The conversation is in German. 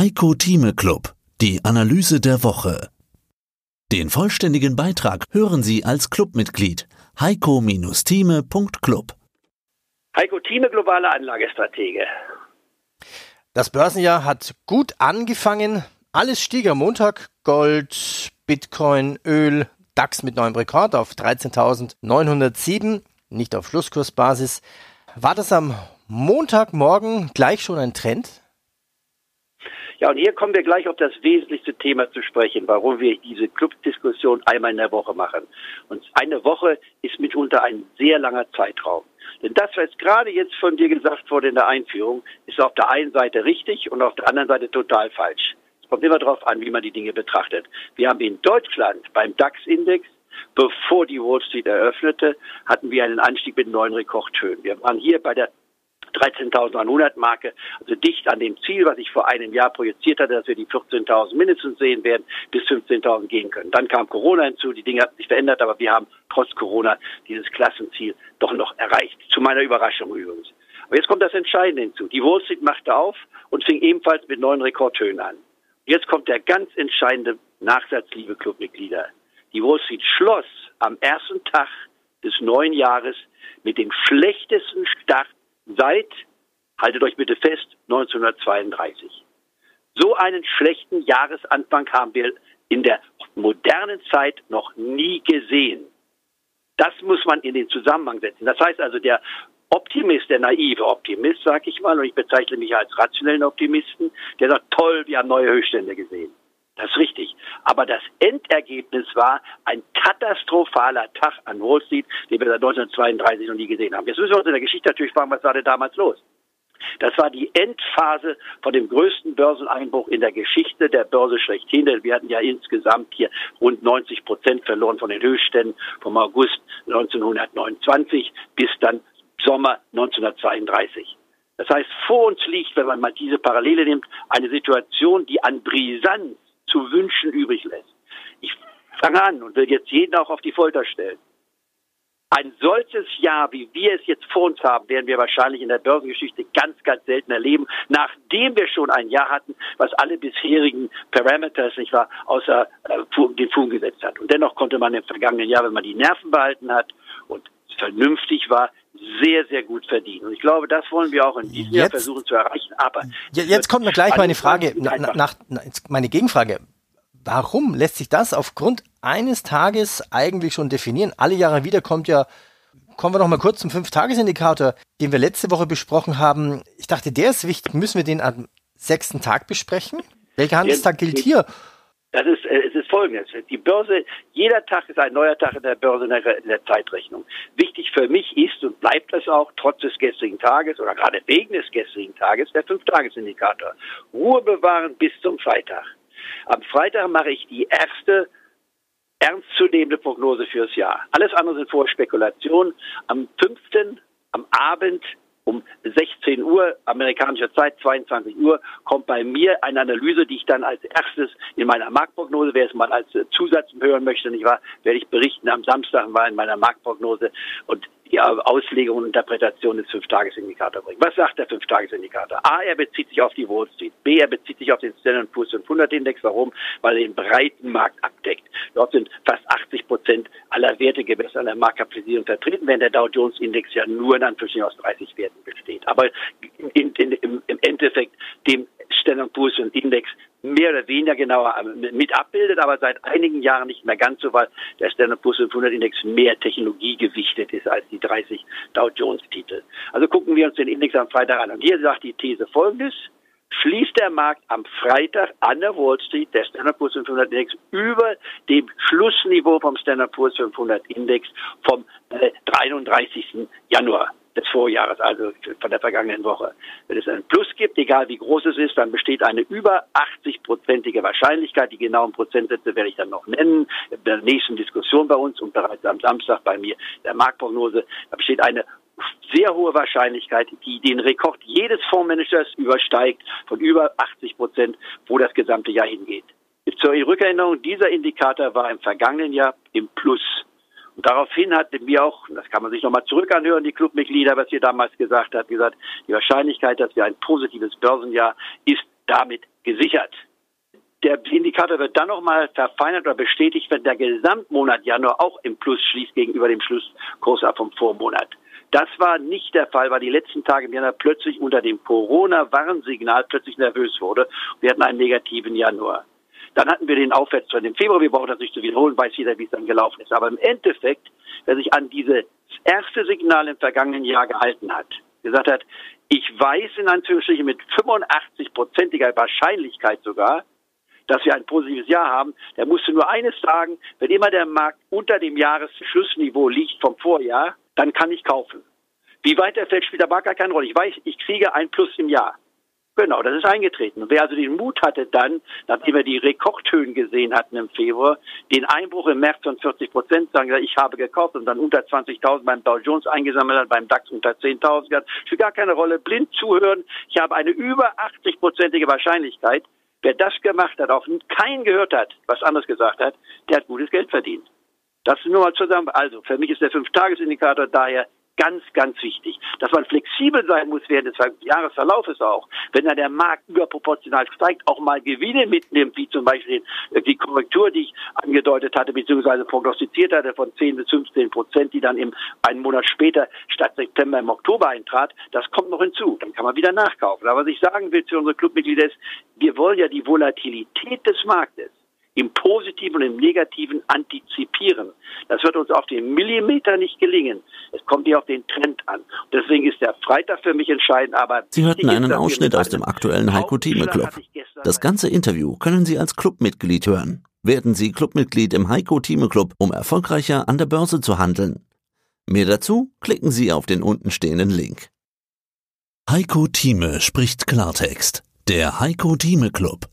Heiko Thieme Club, die Analyse der Woche. Den vollständigen Beitrag hören Sie als Clubmitglied heiko-thieme.club. Heiko Thieme, globale Anlagestratege. Das Börsenjahr hat gut angefangen. Alles stieg am Montag. Gold, Bitcoin, Öl, DAX mit neuem Rekord auf 13.907, nicht auf Schlusskursbasis. War das am Montagmorgen gleich schon ein Trend? Ja, und hier kommen wir gleich auf das wesentlichste Thema zu sprechen, warum wir diese Clubdiskussion einmal in der Woche machen. Und eine Woche ist mitunter ein sehr langer Zeitraum. Denn das, was gerade jetzt von dir gesagt wurde in der Einführung, ist auf der einen Seite richtig und auf der anderen Seite total falsch. Es kommt immer darauf an, wie man die Dinge betrachtet. Wir haben in Deutschland beim DAX-Index bevor die Wall Street eröffnete, hatten wir einen Anstieg mit neuen Rekordhöhen. Wir waren hier bei der 13.100 Marke, also dicht an dem Ziel, was ich vor einem Jahr projiziert hatte, dass wir die 14.000 mindestens sehen werden, bis 15.000 gehen können. Dann kam Corona hinzu, die Dinge haben sich verändert, aber wir haben trotz Corona dieses Klassenziel doch noch erreicht. Zu meiner Überraschung übrigens. Aber jetzt kommt das Entscheidende hinzu. Die Wall Street machte auf und fing ebenfalls mit neuen Rekordhöhen an. Jetzt kommt der ganz entscheidende Nachsatz, liebe Clubmitglieder. Die Wall Street schloss am ersten Tag des neuen Jahres mit dem schlechtesten Start seit, haltet euch bitte fest, 1932. So einen schlechten Jahresanfang haben wir in der modernen Zeit noch nie gesehen. Das muss man in den Zusammenhang setzen. Das heißt also, der Optimist, der naive Optimist, sag ich mal, und ich bezeichne mich als rationellen Optimisten, der sagt, toll, wir haben neue Höchststände gesehen. Das ist richtig. Aber das Endergebnis war ein katastrophaler Tag an Wall Street, den wir seit 1932 noch nie gesehen haben. Jetzt müssen wir uns in der Geschichte natürlich fragen, was war denn damals los? Das war die Endphase von dem größten Börseneinbruch in der Geschichte der Börse schlechthin. Denn wir hatten ja insgesamt hier rund 90 Prozent verloren von den Höchstständen vom August 1929 bis dann Sommer 1932. Das heißt, vor uns liegt, wenn man mal diese Parallele nimmt, eine Situation, die an Brisanz zu wünschen übrig lässt. Ich fange an und will jetzt jeden auch auf die Folter stellen. Ein solches Jahr, wie wir es jetzt vor uns haben, werden wir wahrscheinlich in der Börsengeschichte ganz, ganz selten erleben, nachdem wir schon ein Jahr hatten, was alle bisherigen Parameters, nicht wahr, außer äh, den Fugen gesetzt hat. Und dennoch konnte man im vergangenen Jahr, wenn man die Nerven behalten hat und vernünftig war, sehr, sehr gut verdienen. Und ich glaube, das wollen wir auch in diesem jetzt, Jahr versuchen zu erreichen. Aber jetzt kommt mir gleich meine Frage, nach, nach, meine Gegenfrage. Warum lässt sich das aufgrund eines Tages eigentlich schon definieren? Alle Jahre wieder kommt ja, kommen wir noch mal kurz zum Fünf-Tages-Indikator, den wir letzte Woche besprochen haben. Ich dachte, der ist wichtig. Müssen wir den am sechsten Tag besprechen? Welcher Handelstag gilt hier? Das ist, äh, es ist folgendes. Die Börse, jeder Tag ist ein neuer Tag in der Börse in der, in der Zeitrechnung. Wichtig für mich ist und bleibt es auch, trotz des gestrigen Tages oder gerade wegen des gestrigen Tages, der Fünf-Tages-Indikator. Ruhe bewahren bis zum Freitag. Am Freitag mache ich die erste ernstzunehmende Prognose fürs Jahr. Alles andere sind Vorspekulationen. Am fünften, am Abend um 16 Uhr amerikanischer Zeit, 22 Uhr, kommt bei mir eine Analyse, die ich dann als erstes in meiner Marktprognose, wer es mal als Zusatz hören möchte, nicht wahr, werde ich berichten. Am Samstag war in meiner Marktprognose und die Auslegung und Interpretation des Fünf-Tages-Indikators bringen. Was sagt der Fünf-Tages-Indikator? A, er bezieht sich auf die Wall Street. B, er bezieht sich auf den Standard Poor's 500 Index. Warum? Weil er den breiten Markt abdeckt. Dort sind fast 80 Prozent aller Werte gemessen an der Marktkapitalisierung vertreten, während der Dow Jones Index ja nur in Anführungsstrichen aus 30 Werten besteht. Aber in, in, im, im Endeffekt dem Standard Poor's Index mehr oder weniger genauer äh, mit abbildet, aber seit einigen Jahren nicht mehr ganz so, weil der Standard Poor's 500 Index mehr technologiegewichtet ist als die 30 Dow Jones Titel. Also gucken wir uns den Index am Freitag an. Und hier sagt die These folgendes. Schließt der Markt am Freitag an der Wall Street, der Standard Poor's 500 Index, über dem Schlussniveau vom Standard Poor's 500 Index vom äh, 33. Januar des Vorjahres, also von der vergangenen Woche. Wenn es einen Plus gibt, egal wie groß es ist, dann besteht eine über 80-prozentige Wahrscheinlichkeit. Die genauen Prozentsätze werde ich dann noch nennen in der nächsten Diskussion bei uns und bereits am Samstag bei mir der Marktprognose. Da besteht eine sehr hohe Wahrscheinlichkeit, die den Rekord jedes Fondsmanagers übersteigt von über 80 Prozent, wo das gesamte Jahr hingeht. Zur Rückerinnerung, dieser Indikator war im vergangenen Jahr im Plus. Und daraufhin hatten wir auch, das kann man sich nochmal zurück anhören, die Clubmitglieder, was ihr damals gesagt habt, gesagt, die Wahrscheinlichkeit, dass wir ein positives Börsenjahr ist damit gesichert. Der Indikator wird dann nochmal verfeinert oder bestätigt, wenn der Gesamtmonat Januar auch im Plus schließt gegenüber dem Schlusskurs ab vom Vormonat. Das war nicht der Fall, weil die letzten Tage im Januar plötzlich unter dem Corona-Warnsignal plötzlich nervös wurde. Wir hatten einen negativen Januar. Dann hatten wir den Aufwärtstrend im Februar. Wir brauchen das nicht zu wiederholen, weiß jeder, wie es dann gelaufen ist. Aber im Endeffekt, wer sich an dieses erste Signal im vergangenen Jahr gehalten hat, gesagt hat, ich weiß in Anführungsstrichen mit 85-prozentiger Wahrscheinlichkeit sogar, dass wir ein positives Jahr haben, der musste nur eines sagen, wenn immer der Markt unter dem Jahresschlussniveau liegt vom Vorjahr, dann kann ich kaufen. Wie weit er fällt, spielt aber gar keine Rolle. Ich weiß, ich kriege ein Plus im Jahr. Genau, das ist eingetreten. Wer also den Mut hatte dann, nachdem wir die Rekordhöhen gesehen hatten im Februar, den Einbruch im März von 40 Prozent, sagen, ich habe gekauft und dann unter 20.000 beim Dow Jones eingesammelt hat, beim DAX unter 10.000 hat, spielt gar keine Rolle. Blind zuhören. Ich habe eine über 80-prozentige Wahrscheinlichkeit. Wer das gemacht hat, auch keinen gehört hat, was anderes gesagt hat, der hat gutes Geld verdient. Das nur mal zusammen. Also, für mich ist der Fünf-Tages-Indikator daher ganz, ganz wichtig. Dass man flexibel sein muss während des Jahresverlaufes auch. Wenn dann der Markt überproportional steigt, auch mal Gewinne mitnimmt, wie zum Beispiel die Korrektur, die ich angedeutet hatte, beziehungsweise prognostiziert hatte von 10 bis 15 Prozent, die dann im einen Monat später statt September im Oktober eintrat, das kommt noch hinzu. Dann kann man wieder nachkaufen. Aber was ich sagen will zu unseren Clubmitgliedern ist, wir wollen ja die Volatilität des Marktes im Positiven und im Negativen antizipieren. Das wird uns auf den Millimeter nicht gelingen. Es kommt hier auf den Trend an. Deswegen ist der Freitag für mich entscheidend. Aber Sie hörten einen Ausschnitt aus dem aktuellen Heiko Thieme Club. Das ganze Interview können Sie als Clubmitglied hören. Werden Sie Clubmitglied im Heiko Thieme Club, um erfolgreicher an der Börse zu handeln. Mehr dazu klicken Sie auf den untenstehenden Link. Heiko Thieme spricht Klartext. Der Heiko Thieme Club.